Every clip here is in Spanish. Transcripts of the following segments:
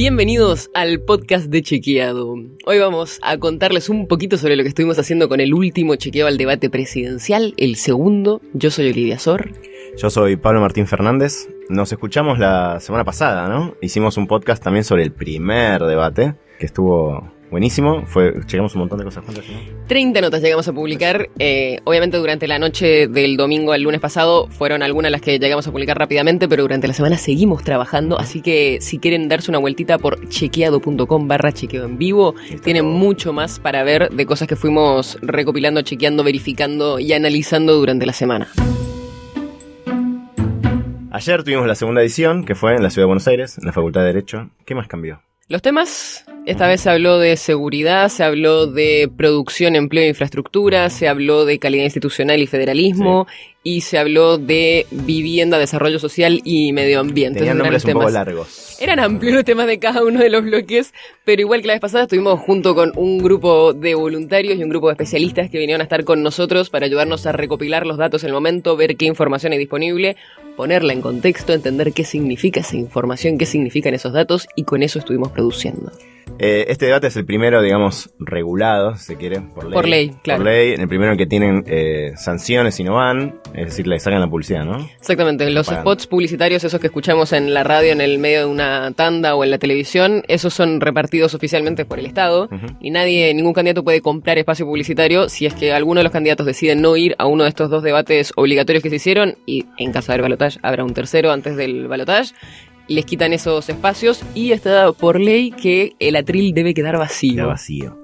Bienvenidos al podcast de Chequeado. Hoy vamos a contarles un poquito sobre lo que estuvimos haciendo con el último chequeo al debate presidencial, el segundo. Yo soy Olivia Sor. Yo soy Pablo Martín Fernández. Nos escuchamos la semana pasada, ¿no? Hicimos un podcast también sobre el primer debate, que estuvo buenísimo. Fue, llegamos un montón de cosas juntas, ¿no? 30 notas llegamos a publicar. Eh, obviamente durante la noche del domingo al lunes pasado fueron algunas las que llegamos a publicar rápidamente, pero durante la semana seguimos trabajando. Así que si quieren darse una vueltita por chequeado.com barra chequeo en vivo, tienen mucho más para ver de cosas que fuimos recopilando, chequeando, verificando y analizando durante la semana. Ayer tuvimos la segunda edición, que fue en la Ciudad de Buenos Aires, en la Facultad de Derecho. ¿Qué más cambió? Los temas, esta vez se habló de seguridad, se habló de producción, empleo e infraestructura, se habló de calidad institucional y federalismo, y se habló de vivienda, desarrollo social y medio ambiente. Tenían nombres poco temas. largos. Eran amplios los temas de cada uno de los bloques, pero igual que la vez pasada estuvimos junto con un grupo de voluntarios y un grupo de especialistas que vinieron a estar con nosotros para ayudarnos a recopilar los datos en el momento, ver qué información hay disponible, ponerla en contexto, entender qué significa esa información, qué significan esos datos y con eso estuvimos produciendo. Eh, este debate es el primero, digamos, regulado, si se quiere, por ley. Por ley, claro. Por ley, el primero en que tienen eh, sanciones y no van, es decir, le sacan la publicidad, ¿no? Exactamente, los Pagan. spots publicitarios, esos que escuchamos en la radio en el medio de una tanda o en la televisión, esos son repartidos oficialmente por el Estado Ujú. y nadie, ningún candidato puede comprar espacio publicitario si es que alguno de los candidatos decide no ir a uno de estos dos debates obligatorios que se hicieron y en caso de haber balotaje habrá un tercero antes del balotaje. Les quitan esos espacios y está por ley que el atril debe quedar vacío. Queda vacío.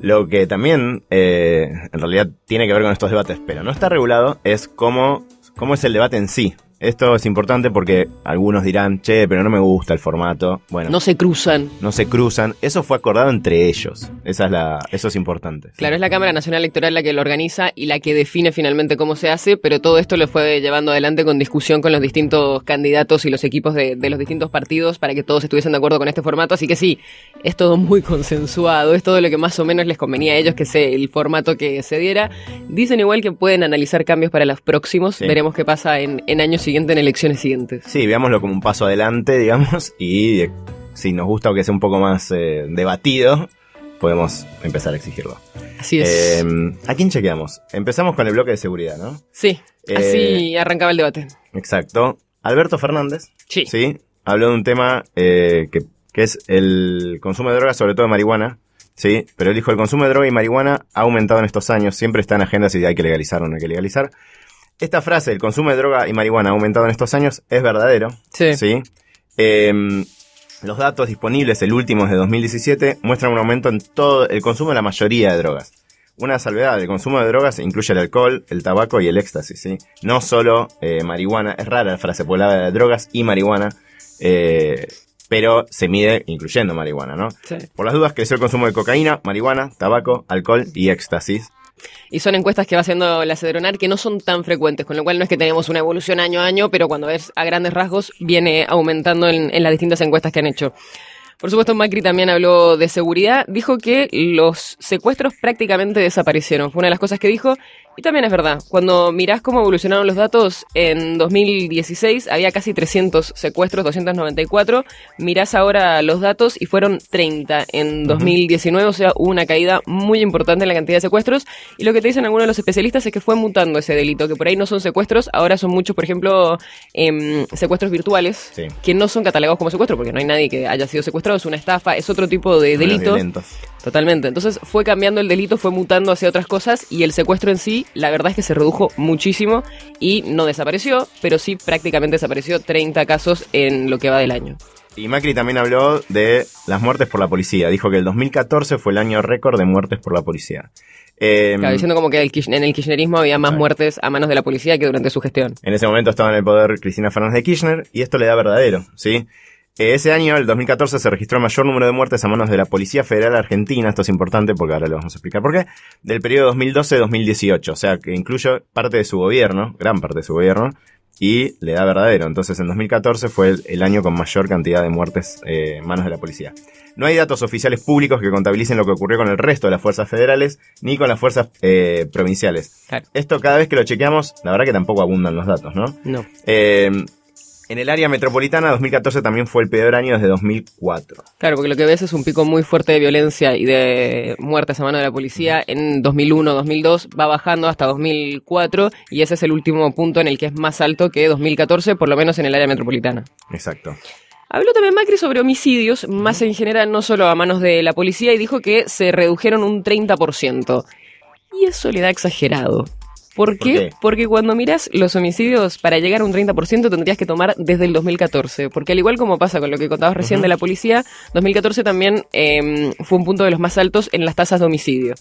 Lo que también, eh, en realidad, tiene que ver con estos debates, pero no está regulado, es cómo, cómo es el debate en sí. Esto es importante porque algunos dirán, che, pero no me gusta el formato. Bueno, No se cruzan. no se cruzan. Eso fue acordado entre ellos. Esa es la, eso es importante. Claro, es la Cámara Nacional Electoral la que lo organiza y la que define finalmente cómo se hace, pero todo esto lo fue llevando adelante con discusión con los distintos candidatos y los equipos de, de los distintos partidos para que todos estuviesen de acuerdo con este formato. Así que sí, es todo muy consensuado, es todo lo que más o menos les convenía a ellos que sea el formato que se diera. Dicen igual que pueden analizar cambios para los próximos, Sí. veremos qué pasa en, en años siguientes, en elecciones siguientes. Sí, veámoslo como un paso adelante, digamos, y eh, si nos gusta o que sea un poco más eh, debatido, podemos empezar a exigirlo. Así es. Eh, ¿A quién chequeamos? Empezamos con el bloque de seguridad, ¿no? sí, eh, así arrancaba el debate. Exacto. Alberto Fernández, Sí. sí, habló de un tema que, que es el consumo de drogas, sobre todo de marihuana. Sí, pero él dijo el consumo de droga y marihuana ha aumentado en estos años, siempre está en agenda si hay que legalizar o no hay que legalizar. Esta frase, el consumo de droga y marihuana ha aumentado en estos años, es verdadero. Sí. Sí. Eh, los datos disponibles, el último es de 2017, muestran un aumento en todo el consumo de la mayoría de drogas. Una salvedad, el consumo de drogas incluye el alcohol, el tabaco y el éxtasis, ¿sí? No solo eh, marihuana, es rara la frase, porque habla de drogas y marihuana, eh, pero se mide incluyendo marihuana, ¿no? Sí. Por las dudas, creció el consumo de cocaína, marihuana, tabaco, alcohol y éxtasis. Y son encuestas que va haciendo la Cedronar que no son tan frecuentes, con lo cual no es que tenemos una evolución año a año, pero cuando ves a grandes rasgos viene aumentando en, en las distintas encuestas que han hecho. Por supuesto, Macri también habló de seguridad, dijo que los secuestros prácticamente desaparecieron, fue una de las cosas que dijo, y también es verdad, cuando mirás cómo evolucionaron los datos, en 2016 había casi 300 secuestros, 294, mirás ahora los datos y fueron 30 en 2019, o sea, hubo una caída muy importante en la cantidad de secuestros, y lo que te dicen algunos de los especialistas es que fue mutando ese delito, que por ahí no son secuestros, ahora son muchos, por ejemplo, em, secuestros virtuales, Sí. que no son catalogados como secuestro, porque no hay nadie que haya sido secuestrado, es una estafa, es otro tipo de delito. Totalmente. Entonces fue cambiando el delito, fue mutando hacia otras cosas y el secuestro en sí, la verdad es que se redujo muchísimo y no desapareció, pero sí prácticamente desapareció 30 casos en lo que va del año. Y Macri también habló de las muertes por la policía. Dijo que el 2014 fue el año récord de muertes por la policía. Eh, Claro, diciendo como que el en el kirchnerismo había más muertes a manos de la policía que durante su gestión. En ese momento estaba en el poder Cristina Fernández de Kirchner y esto le da verdadero, ¿sí? Eh, Ese año, el 2014, se registró el mayor número de muertes a manos de la Policía Federal Argentina, esto es importante porque ahora lo vamos a explicar por qué, del periodo 2012-2018, o sea que incluye parte de su gobierno, gran parte de su gobierno, y le da verdadero. Entonces en 2014 fue el, el año con mayor cantidad de muertes eh, en manos de la policía. No hay datos oficiales públicos que contabilicen lo que ocurrió con el resto de las fuerzas federales ni con las fuerzas eh, provinciales. Claro. Esto cada vez que lo chequeamos, la verdad que tampoco abundan los datos, ¿no? No. Eh, En el área metropolitana, 2014 también fue el peor año desde 2004. Claro, porque lo que ves es un pico muy fuerte de violencia y de muertes a mano de la policía en 2001, 2002, va bajando hasta 2004 y ese es el último punto en el que es más alto que 2014, por lo menos en el área metropolitana. Exacto. Habló también Macri sobre homicidios, más en general, no solo a manos de la policía, y dijo que se redujeron un 30%. Y eso le da exagerado. ¿Por qué? qué? Porque cuando miras los homicidios, para llegar a un 30% tendrías que tomar desde el 2014. Porque al igual como pasa con lo que contabas recién de la policía, 2014 también eh, fue un punto de los más altos en las tasas de homicidio.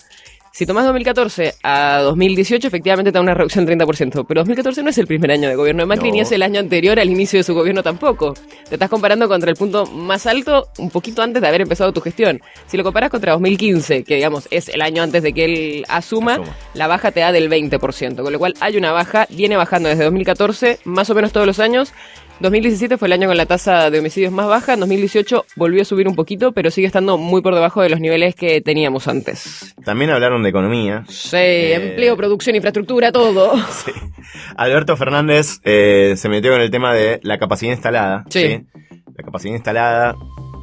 Si tomás 2014 a 2018, efectivamente te da una reducción del 30%. Pero 2014 no es el primer año de gobierno de Macri, No. ni es el año anterior al inicio de su gobierno tampoco. Te estás comparando contra el punto más alto un poquito antes de haber empezado tu gestión. Si lo comparas contra 2015, que digamos es el año antes de que él asuma, Asuma. la baja te da del 20%. Con lo cual hay una baja, viene bajando desde 2014, más o menos todos los años. 2017 fue el año con la tasa de homicidios más baja, en 2018 volvió a subir un poquito, pero sigue estando muy por debajo de los niveles que teníamos antes. También hablaron de economía. Sí, Eh, empleo, producción, infraestructura, todo. Sí. Alberto Fernández eh, se metió con el tema de la capacidad instalada. Sí. La capacidad instalada,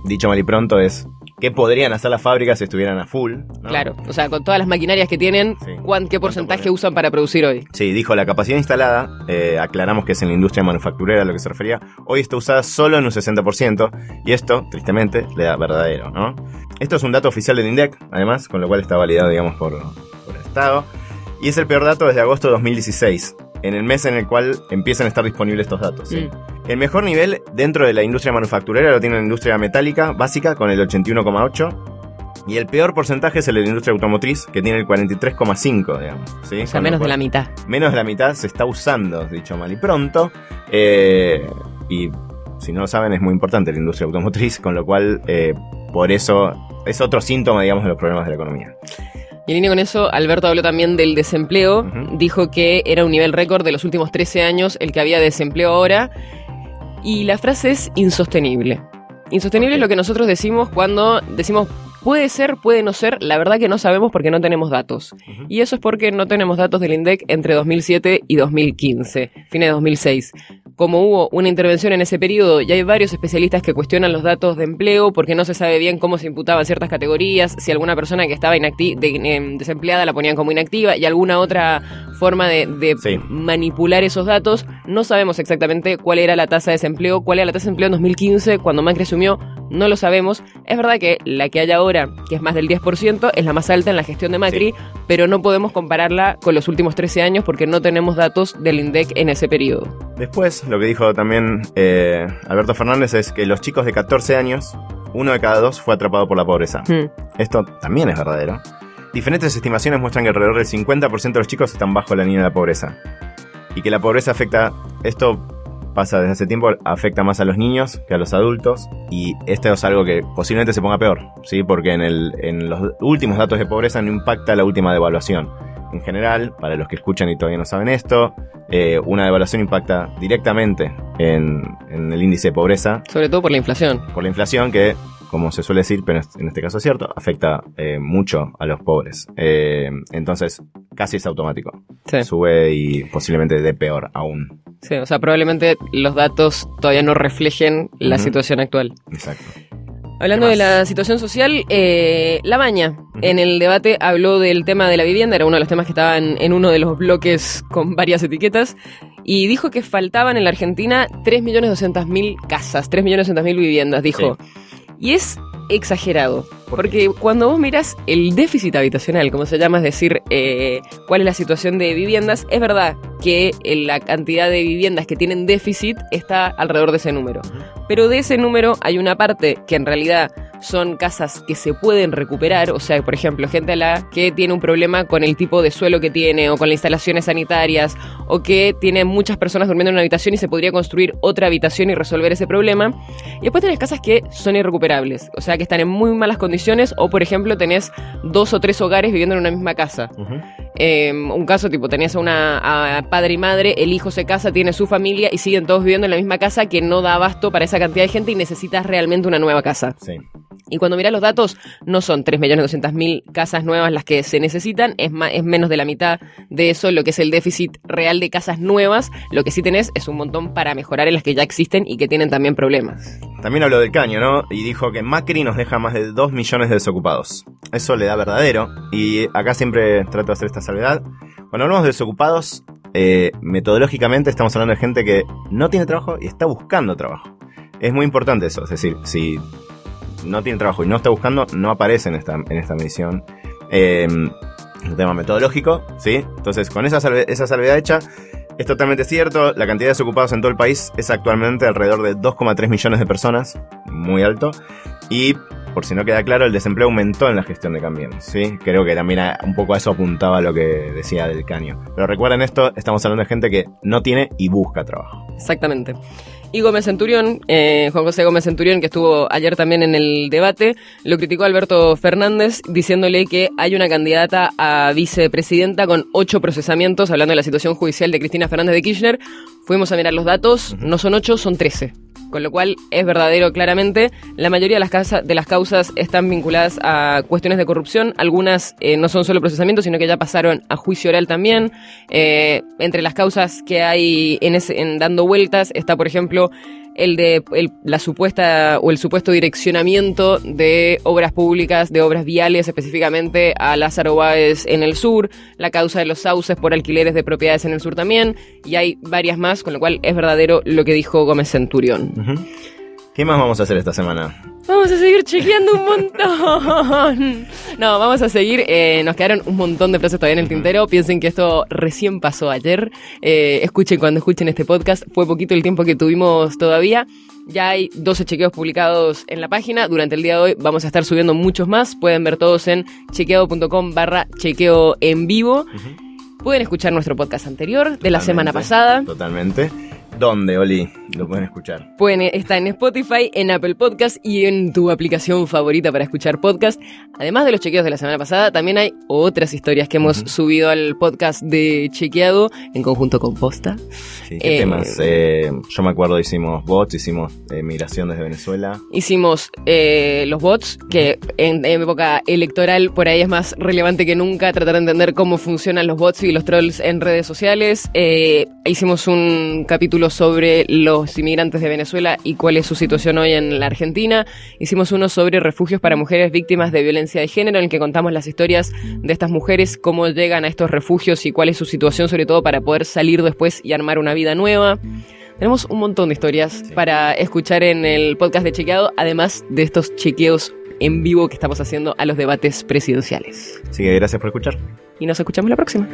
dicho mal y pronto, es qué podrían hacer las fábricas si estuvieran a full. ¿no? Claro, o sea, con todas las maquinarias que tienen, Sí. ¿cuán- ¿qué porcentaje usan para producir hoy? Sí, dijo la capacidad instalada, eh, aclaramos que es en la industria manufacturera a lo que se refería, hoy está usada solo en un 60%, y esto, tristemente, le da verdadero, ¿no? Esto es un dato oficial del INDEC, además, con lo cual está validado, digamos, por, por el Estado, y es el peor dato desde agosto de 2016, en el mes en el cual empiezan a estar disponibles estos datos. ¿sí? Mm. El mejor nivel dentro de la industria manufacturera lo tiene la industria metálica básica con el 81,8%. Y el peor porcentaje es el de la industria automotriz, que tiene el 43,5, digamos. ¿sí? O sea, menos de la mitad. menos de la mitad se está usando, dicho mal y pronto. Eh, y si no lo saben, es muy importante la industria automotriz, con lo cual, eh, por eso, es otro síntoma, digamos, de los problemas de la economía. Y en línea con eso, Alberto habló también del desempleo. Dijo que era un nivel récord de los últimos 13 años el que había desempleo ahora. Y la frase es insostenible. Insostenible es lo que nosotros decimos cuando decimos puede ser, puede no ser. La verdad que no sabemos porque no tenemos datos. Y eso es porque no tenemos datos del INDEC entre 2007 y 2015, fines de 2006. Como hubo una intervención en ese periodo y hay varios especialistas que cuestionan los datos de empleo porque no se sabe bien cómo se imputaban ciertas categorías, si alguna persona que estaba inacti- de- em, desempleada la ponían como inactiva y alguna otra forma de, de Sí. manipular esos datos, no sabemos exactamente cuál era la tasa de desempleo, cuál era la tasa de empleo en 2015 cuando Macri asumió, no lo sabemos. Es verdad que la que hay ahora, que es más del 10%, es la más alta en la gestión de Macri, pero no podemos compararla con los últimos 13 años porque no tenemos datos del INDEC en ese periodo. Después, lo que dijo también eh, Alberto Fernández es que los chicos de 14 años, uno de cada dos fue atrapado por la pobreza. Hmm. Esto también es verdadero. Diferentes estimaciones muestran que alrededor del 50% de los chicos están bajo la línea de la pobreza. Y que la pobreza afecta, esto pasa desde hace tiempo, afecta más a los niños que a los adultos. Y esto es algo que posiblemente se ponga peor, ¿sí? Porque en, el, en los últimos datos de pobreza no impacta la última devaluación. En general, para los que escuchan y todavía no saben esto, eh, una devaluación impacta directamente en, en el índice de pobreza Sobre todo por la inflación. por la inflación que, como se suele decir, pero en este caso es cierto, afecta eh, mucho a los pobres. Eh, entonces, casi es automático. Sí. Sube y posiblemente de peor aún. Sí, o sea, probablemente los datos todavía no reflejen la situación actual. Exacto. Hablando ¿Qué de la situación social, eh, La Baña en el debate habló del tema de la vivienda, era uno de los temas que estaban en uno de los bloques con varias etiquetas, y dijo que faltaban en la Argentina 3.200.000 casas, 3.200.000 viviendas, dijo. Y es exagerado, ¿Por porque cuando vos miras el déficit habitacional, como se llama, es decir, eh, cuál es la situación de viviendas, es verdad que la cantidad de viviendas que tienen déficit está alrededor de ese número. Pero de ese número hay una parte que en realidad son casas que se pueden recuperar, o sea, por ejemplo, gente a la que tiene un problema con el tipo de suelo que tiene o con las instalaciones sanitarias o que tiene muchas personas durmiendo en una habitación y se podría construir otra habitación y resolver ese problema. Y después tenés casas que son irrecuperables, o sea, que están en muy malas condiciones o, por ejemplo, tenés dos o tres hogares viviendo en una misma casa. Eh, un caso tipo, tenías a una a padre y madre, el hijo se casa, tiene su familia y siguen todos viviendo en la misma casa que no da abasto para esa cantidad de gente y necesitas realmente una nueva casa. Sí. Y cuando mirás los datos, no son 3.200.000 casas nuevas las que se necesitan, es, ma- es menos de la mitad de eso lo que es el déficit real de casas nuevas. Lo que sí tenés es un montón para mejorar en las que ya existen y que tienen también problemas. También habló del caño, ¿no? Y dijo que Macri nos deja más de 2 millones de desocupados. Eso le da verdadero. Y acá siempre trato de hacer esta salvedad. Cuando hablamos de desocupados, eh, metodológicamente estamos hablando de gente que no tiene trabajo y está buscando trabajo. Es muy importante eso. Es decir, si no tiene trabajo y no está buscando, no aparece en esta, en esta medición. Un tema metodológico, ¿sí? Entonces, con esa, esa salvedad hecha, es totalmente cierto. La cantidad de desocupados en todo el país es actualmente alrededor de 2,3 millones de personas, muy alto. Y, por si no queda claro, el desempleo aumentó en la gestión de Cambiemos, ¿sí? Creo que también un poco a eso apuntaba lo que decía del caño. Pero recuerden esto, estamos hablando de gente que no tiene y busca trabajo. Exactamente. Y Gómez Centurión, eh, Juan José Gómez Centurión, que estuvo ayer también en el debate, lo criticó Alberto Fernández diciéndole que hay una candidata a vicepresidenta con ocho procesamientos, hablando de la situación judicial de Cristina Fernández de Kirchner. Fuimos a mirar los datos, no son ocho, son trece. Con lo cual es verdadero claramente. La mayoría de las, casa- de las causas están vinculadas a cuestiones de corrupción. Algunas eh, no son solo procesamientos, sino que ya pasaron a juicio oral también. Eh, entre las causas que hay en, ese, en dando vueltas está, por ejemplo, el de la supuesta o el supuesto direccionamiento de obras públicas, de obras viales específicamente a Lázaro Báez en el sur, la causa de los sauces por alquileres de propiedades en el sur también, y hay varias más, con lo cual es verdadero lo que dijo Gómez Centurión. ¿Qué más vamos a hacer esta semana? Vamos a seguir chequeando un montón. No, vamos a seguir. eh, nos quedaron un montón de frases todavía en el tintero. Piensen que esto recién pasó ayer. Eh, escuchen cuando escuchen este podcast. Fue poquito el tiempo que tuvimos todavía. Ya hay 12 chequeos publicados en la página. Durante el día de hoy vamos a estar subiendo muchos más. Pueden ver todos en chequeado.com barra chequeo en vivo. Pueden escuchar nuestro podcast anterior de la semana pasada. Totalmente. ¿Dónde, Oli? Lo pueden escuchar. Pueden estar en Spotify, en Apple Podcast y en tu aplicación favorita para escuchar podcast. Además de los chequeos de la semana pasada, también hay otras historias que hemos subido al podcast de Chequeado en conjunto con Posta. Sí, ¿Qué Eh, temas? Eh, yo me acuerdo, hicimos bots, hicimos eh, migración desde Venezuela. Hicimos eh, los bots, que en, en época electoral por ahí es más relevante que nunca tratar de entender cómo funcionan los bots y los trolls en redes sociales. Hicimos un capítulo sobre los inmigrantes de Venezuela y cuál es su situación hoy en la Argentina. Hicimos uno sobre refugios para mujeres víctimas de violencia de género, en el que contamos las historias de estas mujeres, cómo llegan a estos refugios y cuál es su situación, sobre todo para poder salir después y armar una vida nueva. Tenemos un montón de historias para escuchar en el podcast de Chequeado, además de estos chequeos en vivo que estamos haciendo a los debates presidenciales. Así que gracias por escuchar. Y nos escuchamos la próxima.